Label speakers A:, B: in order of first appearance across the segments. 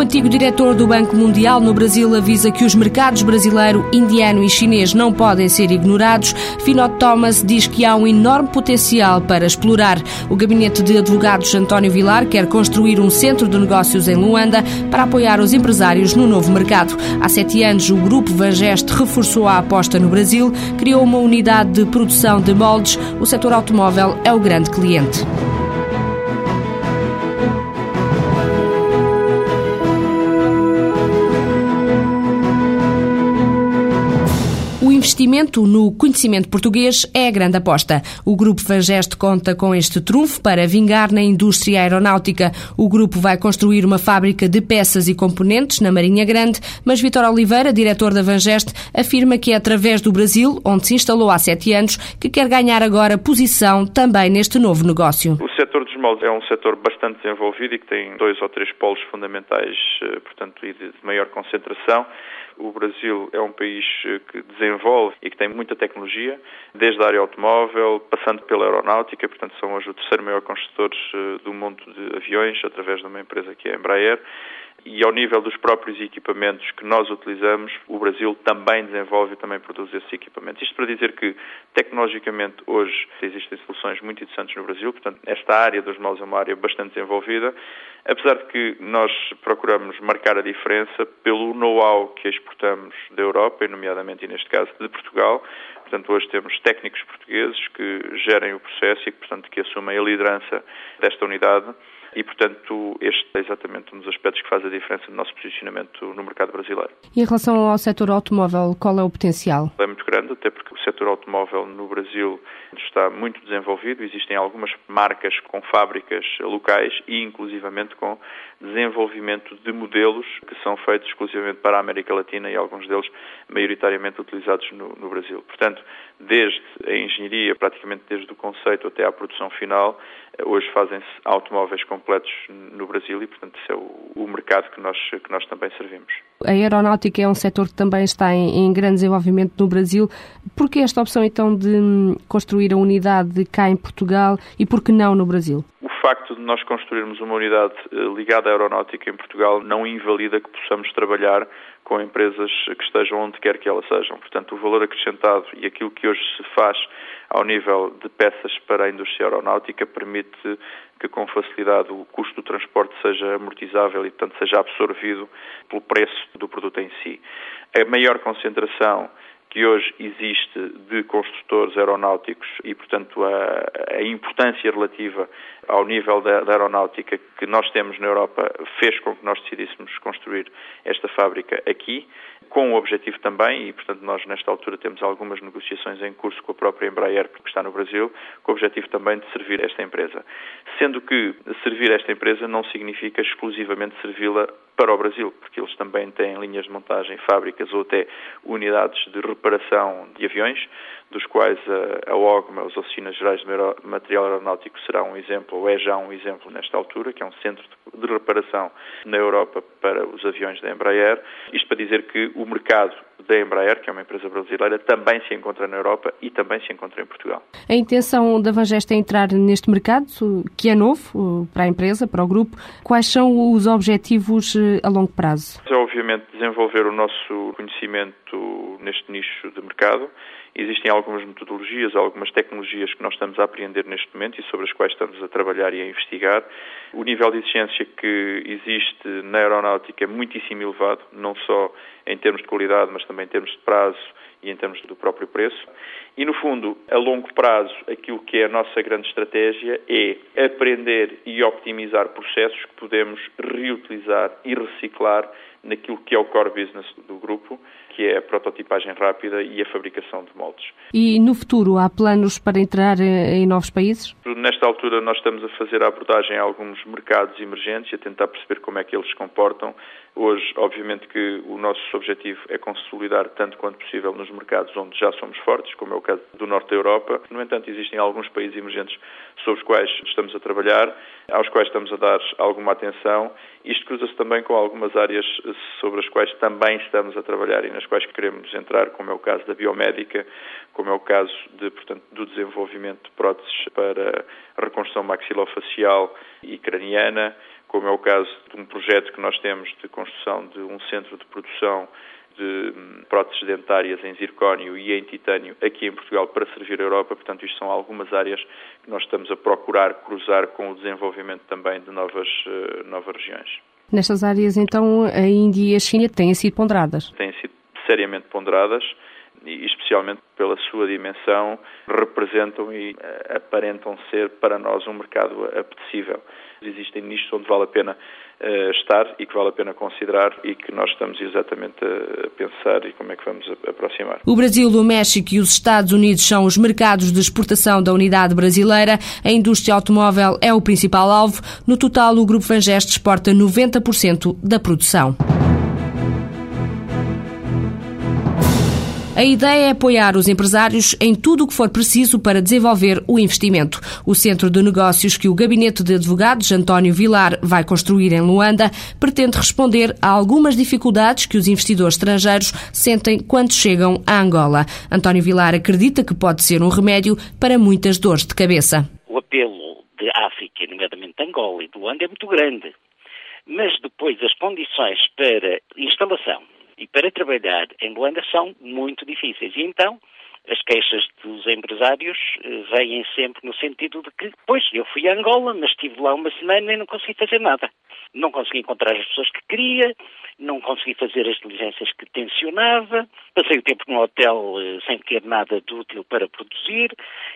A: O antigo diretor do Banco Mundial no Brasil avisa que os mercados brasileiro, indiano e chinês não podem ser ignorados. Finot Thomas diz que há um enorme potencial para explorar. O gabinete de advogados António Vilar quer construir um centro de negócios em Luanda para apoiar os empresários no novo mercado. Há sete anos, o grupo Vangeste reforçou a aposta no Brasil, criou uma unidade de produção de moldes. O setor automóvel é o grande cliente. Investimento no conhecimento português é a grande aposta. O Grupo Vangeste conta com este trunfo para vingar na indústria aeronáutica. O grupo vai construir uma fábrica de peças e componentes na Marinha Grande, mas Vitor Oliveira, diretor da Vangeste, afirma que é através do Brasil, onde se instalou há sete anos, que quer ganhar agora posição também neste novo negócio.
B: O setor dos moldes é um setor bastante desenvolvido e que tem dois ou três polos fundamentais, eh, portanto, e de maior concentração. O Brasil é um país eh, que desenvolve e que tem muita tecnologia, desde a área automóvel, passando pela aeronáutica, portanto são hoje o terceiro maior construtor eh, do mundo de aviões, através de uma empresa que é a Embraer. E ao nível dos próprios equipamentos que nós utilizamos, o Brasil também desenvolve e também produz esses equipamentos. Isto para dizer que, tecnologicamente, hoje existem soluções muito interessantes no Brasil, portanto, esta área dos maus é uma área bastante desenvolvida, apesar de que nós procuramos marcar a diferença pelo know-how que exportamos da Europa, e nomeadamente, e neste caso, de Portugal. Portanto, hoje temos técnicos portugueses que gerem o processo e, portanto, que assumem a liderança desta unidade e, portanto, este é exatamente um dos aspectos que faz a diferença no nosso posicionamento no mercado brasileiro.
A: E em relação ao setor automóvel, qual é o potencial?
B: É muito grande, até porque setor automóvel no Brasil está muito desenvolvido, existem algumas marcas com fábricas locais e, inclusivamente, com desenvolvimento de modelos que são feitos exclusivamente para a América Latina e alguns deles maioritariamente utilizados no, no Brasil. Portanto, desde a engenharia, praticamente desde o conceito até à produção final, hoje fazem-se automóveis completos no Brasil e, portanto, esse é o, o, mercado que nós, que nós também servimos.
A: A aeronáutica é um setor que também está em, em grande desenvolvimento no Brasil. Por que esta opção, então, de hum, construir a unidade cá em Portugal e por que não no Brasil?
B: Facto de nós construirmos uma unidade eh, ligada à aeronáutica em Portugal não invalida que possamos trabalhar com empresas que estejam onde quer que elas sejam. Portanto, o valor acrescentado e aquilo que hoje se faz ao nível de peças para a indústria aeronáutica permite que com facilidade o custo do transporte seja amortizável e, portanto, seja absorvido pelo preço do produto em si. A maior concentração que hoje existe de construtores aeronáuticos e, portanto, a, a importância relativa ao nível da, da, aeronáutica que nós temos na Europa fez com que nós decidíssemos construir esta fábrica aqui, com o objetivo também, e portanto nós nesta altura temos algumas negociações em curso com a própria Embraer, que está no Brasil, com o objetivo também de servir esta empresa. Sendo que servir esta empresa não significa exclusivamente servi-la para o Brasil, porque eles também têm linhas de montagem, fábricas ou até unidades de reparação de aviões, dos quais a, a OGMA, as Oficinas Gerais de Material Aeronáutico, será um exemplo, ou é já um exemplo nesta altura, que é um centro de, reparação na Europa para os aviões da Embraer. Isto para dizer que o mercado da Embraer, que é uma empresa brasileira, também se encontra na Europa e também se encontra em Portugal.
A: A intenção da Vangesta é entrar neste mercado, que é novo para a empresa, para o grupo. Quais são os objetivos eh, a longo prazo?
B: Obviamente, desenvolver o nosso conhecimento neste nicho de mercado Existem algumas metodologias, algumas tecnologias que nós estamos a aprender neste momento e sobre as quais estamos a trabalhar e a investigar. O nível de exigência que existe na aeronáutica é muitíssimo elevado, não só em termos de qualidade, mas também em termos de prazo e em termos do próprio preço. E, no fundo, a longo prazo, aquilo que é a nossa grande estratégia é aprender e optimizar processos que podemos reutilizar e reciclar naquilo que é o core business do grupo, que é a prototipagem rápida e a fabricação de moldes.
A: E no futuro há planos para entrar eh, em novos países?
B: Nesta altura nós estamos a fazer a abordagem a alguns mercados emergentes e a tentar perceber como é que eles se comportam. Hoje, obviamente que o nosso objetivo é consolidar tanto quanto possível nos mercados onde já somos fortes, como é o caso do Norte da Europa. No entanto, existem alguns países emergentes sobre os quais estamos a trabalhar, aos quais estamos a dar alguma atenção. Isto cruza-se também com algumas áreas sobre as quais também estamos a trabalhar e nas quais queremos entrar, como é o caso da biomédica, como é o caso de, portanto, do desenvolvimento de próteses para reconstrução maxilofacial e craniana, como é o caso de um projeto que nós temos de construção de um centro de produção de hum, próteses dentárias em zircónio e em titânio aqui em Portugal para servir a Europa. Portanto, isto são algumas áreas que nós estamos a procurar cruzar com o desenvolvimento também de novas, uh, novas regiões.
A: Nestas áreas, então, a Índia e a China têm sido ponderadas?
B: Têm sido seriamente ponderadas e especialmente pela sua dimensão, representam e eh, aparentam ser para nós um mercado apetecível. Existem nichos onde vale a pena uh, estar e que vale a pena considerar e que nós estamos exatamente a, pensar e como é que vamos a, aproximar.
A: O Brasil, o México e os Estados Unidos são os mercados de exportação da unidade brasileira. A indústria automóvel é o principal alvo. No total, o Grupo Vangeste exporta 90% da produção. A ideia é apoiar os empresários em tudo o que for preciso para desenvolver o investimento. O centro de negócios que o gabinete de advogados António Vilar vai construir em Luanda pretende responder a algumas dificuldades que os investidores estrangeiros sentem quando chegam a Angola. António Vilar acredita que pode ser um remédio para muitas dores de cabeça.
C: O apelo de África, nomeadamente Angola e de Luanda, é muito grande. Mas depois as condições para instalação e para trabalhar em Luanda são muito difíceis. E então as queixas dos empresários eh, vêm sempre no sentido de que, pois, eu fui a Angola, mas estive lá uma semana e não consegui fazer nada. Não consegui encontrar as pessoas que queria, não consegui fazer as diligências que tensionava, passei o tempo no hotel eh, sem ter nada de útil para produzir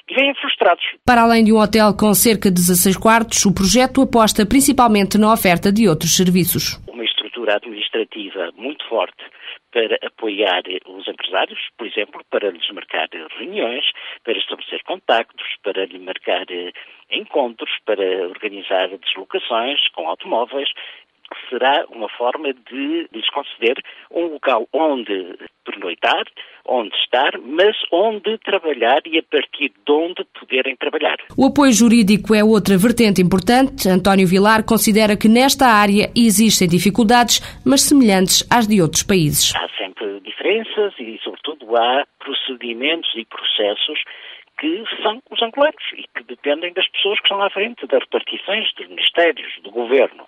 C: e vêm frustrados.
A: Para além de um hotel com cerca de 16 quartos, o projeto aposta principalmente na oferta de outros serviços.
C: Estrutura administrativa muito forte para apoiar os empresários, por exemplo, para lhes marcar reuniões, para estabelecer contactos, para lhe marcar eh, encontros, para organizar deslocações com automóveis, será uma forma de lhes conceder um local onde pernoitar, onde estar, mas onde trabalhar e a partir de onde poderem trabalhar.
A: O apoio jurídico é outra vertente importante. António Vilar considera que nesta área existem dificuldades, mas semelhantes às de outros países.
C: Há sempre diferenças e, sobretudo, há procedimentos e processos que são os angolanos e que dependem das pessoas que estão à frente das repartições, dos ministérios, do governo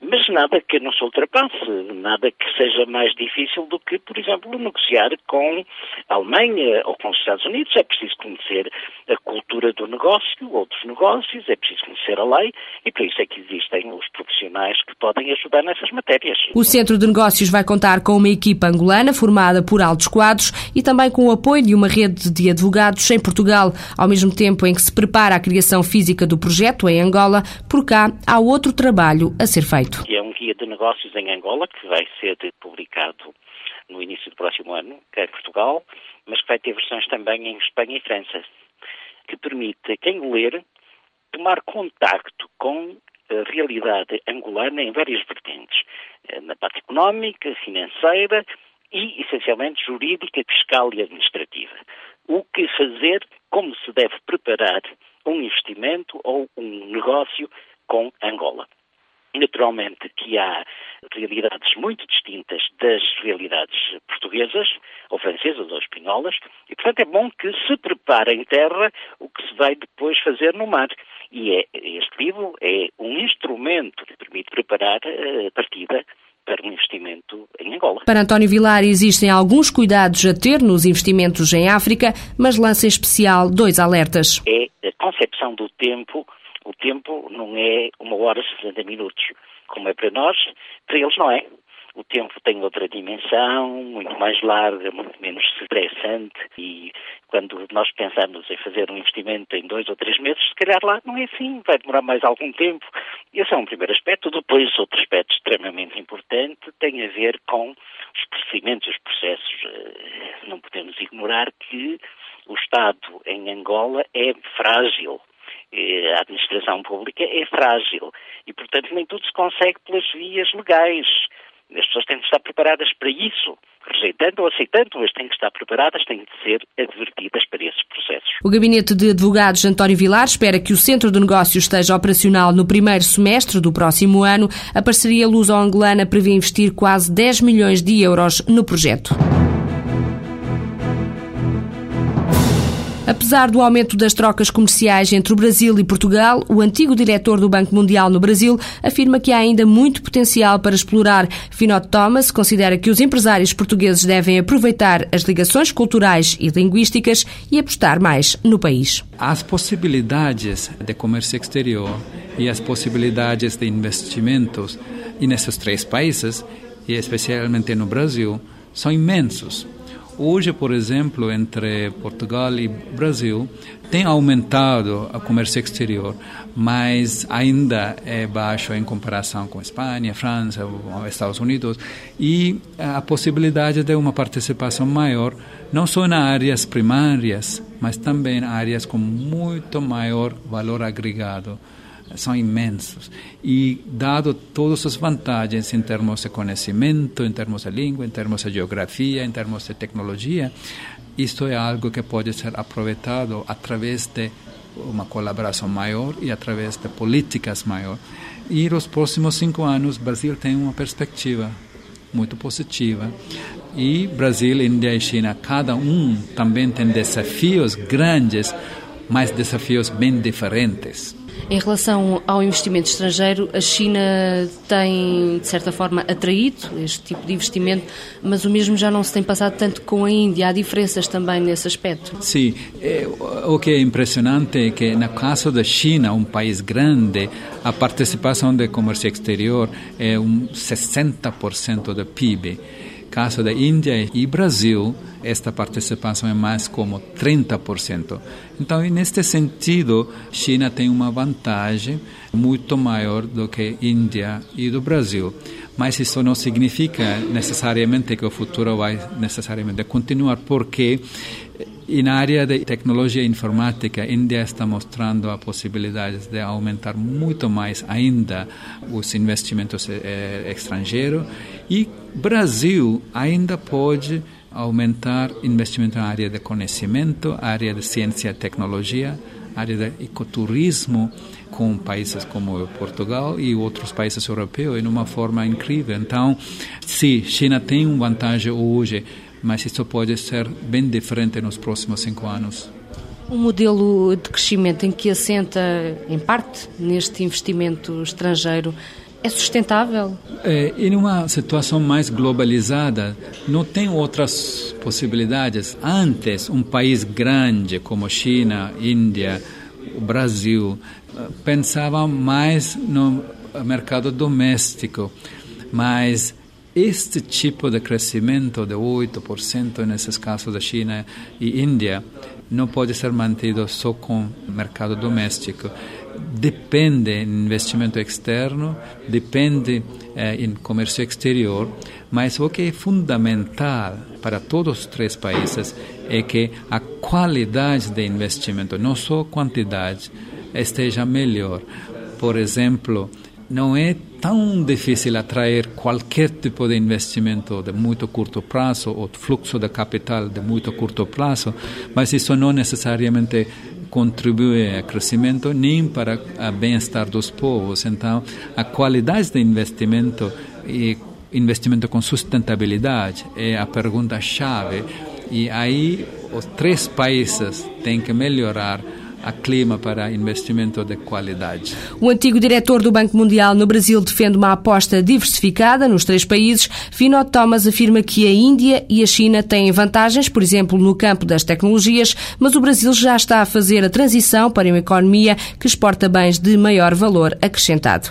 C: mas nada que não se ultrapasse, nada que seja mais difícil do que, por exemplo, negociar com a Alemanha ou com os Estados Unidos. É preciso conhecer a cultura do negócio ou dos negócios, é preciso conhecer a lei e por isso é que existem os profissionais que podem ajudar nessas matérias.
A: O Centro de Negócios vai contar com uma equipa angolana formada por altos quadros e também com o apoio de uma rede de advogados em Portugal, ao mesmo tempo em que se prepara a criação física do projeto em Angola, por cá há outro trabalho a ser feito feito?
C: É um guia de negócios em Angola que vai ser publicado no início do próximo ano, que é em Portugal, mas que vai ter versões também em Espanha e França, que permite a quem ler tomar contacto com a realidade angolana em várias vertentes, eh, na parte económica, financeira e, essencialmente, jurídica, fiscal e administrativa. O que fazer, como se deve preparar um investimento ou um negócio com Angola. Naturalmente que há realidades muito distintas das realidades portuguesas, ou francesas, ou espanholas, e portanto é bom que se prepare em terra o que se vai depois fazer no mar. E é, este livro é um instrumento que permite preparar a partida para um investimento em Angola.
A: Para António Vilar, existem alguns cuidados a ter nos investimentos em África, mas lança em especial dois alertas.
C: É a concepção do tempo tempo não é uma hora e 60 minutos, como é para nós, para eles não é. O tempo tem outra dimensão, muito mais larga, muito menos estressante e quando nós pensamos em fazer um investimento em dois ou três meses, se calhar lá não é assim, vai demorar mais algum tempo. Esse é um primeiro aspecto. Depois, outro aspecto extremamente importante tem a ver com os procedimentos, os processos. Eh, não podemos ignorar que o Estado em Angola é frágil a administração pública é frágil e, portanto, nem tudo se consegue pelas vias legais. As pessoas têm de estar preparadas para isso. Rejeitando ou aceitando, mas têm que estar preparadas, têm de ser advertidas para esses processos.
A: O Gabinete de Advogados António Vilar espera que o Centro de Negócios esteja operacional no primeiro semestre do próximo ano. A parceria luso-angolana prevê investir quase 10 milhões de euros no projeto. Apesar do aumento das trocas comerciais entre o Brasil e Portugal, o antigo diretor do Banco Mundial no Brasil afirma que há ainda muito potencial para explorar. Finot Thomas considera que os empresários portugueses devem aproveitar as ligações culturais e linguísticas e apostar mais no país.
D: As possibilidades de comércio exterior e as possibilidades de investimentos nesses três países, e especialmente no Brasil, são imensos. Hoje, por exemplo, entre Portugal e Brasil, tem aumentado o comércio exterior, mas ainda é baixo em comparação com Espanha, França, Estados Unidos, e a possibilidade de uma participação maior, não só nas áreas primárias, mas também áreas com muito maior valor agregado são imensos. E, dado todas as vantagens em termos de conhecimento, em termos de língua, em termos de geografia, em termos de tecnologia, isto é algo que pode ser aproveitado através de uma colaboração maior e através de políticas maior. E nos próximos cinco anos, o Brasil tem uma perspectiva muito positiva. E Brasil, Índia e China, cada um também tem desafios grandes, mas desafios bem diferentes.
A: Em relação ao investimento estrangeiro, a China tem, de certa forma, atraído este tipo de investimento, mas o mesmo já não se tem passado tanto com a Índia. Há diferenças também nesse aspecto?
D: Sim. É, o que é impressionante é que, no caso da China, um país grande, a participação do comércio exterior é um 60% do PIB caso da Índia e Brasil, esta participação é mais como 30%. Então, neste sentido, China tem uma vantagem muito maior do que Índia e do Brasil. Mas isso não significa necessariamente que o futuro vai necessariamente continuar, porque na área de tecnologia informática, a Índia está mostrando a possibilidade de aumentar muito mais ainda os investimentos eh, estrangeiros e Brasil ainda pode aumentar investimento na área de conhecimento, área de ciência e tecnologia, área de ecoturismo com países como Portugal e outros países europeus de uma forma incrível. Então, sim, China tem uma vantagem hoje mas isso pode ser bem diferente nos próximos cinco anos.
A: Um modelo de crescimento em que assenta, em parte, neste investimento estrangeiro é sustentável?
D: É, em uma situação mais globalizada, não tem outras possibilidades. Antes, um país grande como China, Índia, o Brasil, pensava mais no mercado doméstico, mas este tipo de crescimento de 8% nesses casos da China e Índia não pode ser mantido só com o mercado doméstico. Depende em investimento externo, depende eh, em comércio exterior, mas o que é fundamental para todos os três países é que a qualidade de investimento, não só a quantidade, esteja melhor. Por exemplo, não é tão difícil atrair qualquer tipo de investimento de muito curto prazo ou fluxo de capital de muito curto prazo, mas isso não necessariamente contribui ao crescimento nem para o bem-estar dos povos. Então, a qualidade de investimento e investimento com sustentabilidade é a pergunta-chave. E aí, os três países têm que melhorar a clima para investimento de qualidade.
A: O antigo diretor do Banco Mundial no Brasil defende uma aposta diversificada nos três países. Finot Thomas afirma que a Índia e a China têm vantagens, por exemplo, no campo das tecnologias, mas o Brasil já está a fazer a transição para uma economia que exporta bens de maior valor acrescentado.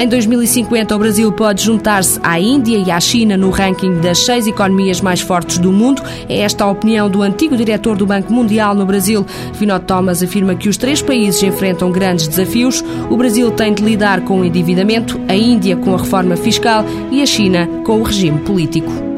A: Em 2050, o Brasil pode juntar-se à Índia e à China no ranking das seis economias mais fortes do mundo. É esta a opinião do antigo diretor do Banco Mundial no Brasil. Finot Thomas afirma que os três países enfrentam grandes desafios. O Brasil tem de lidar com o endividamento, a Índia com a reforma fiscal e a China com o regime político.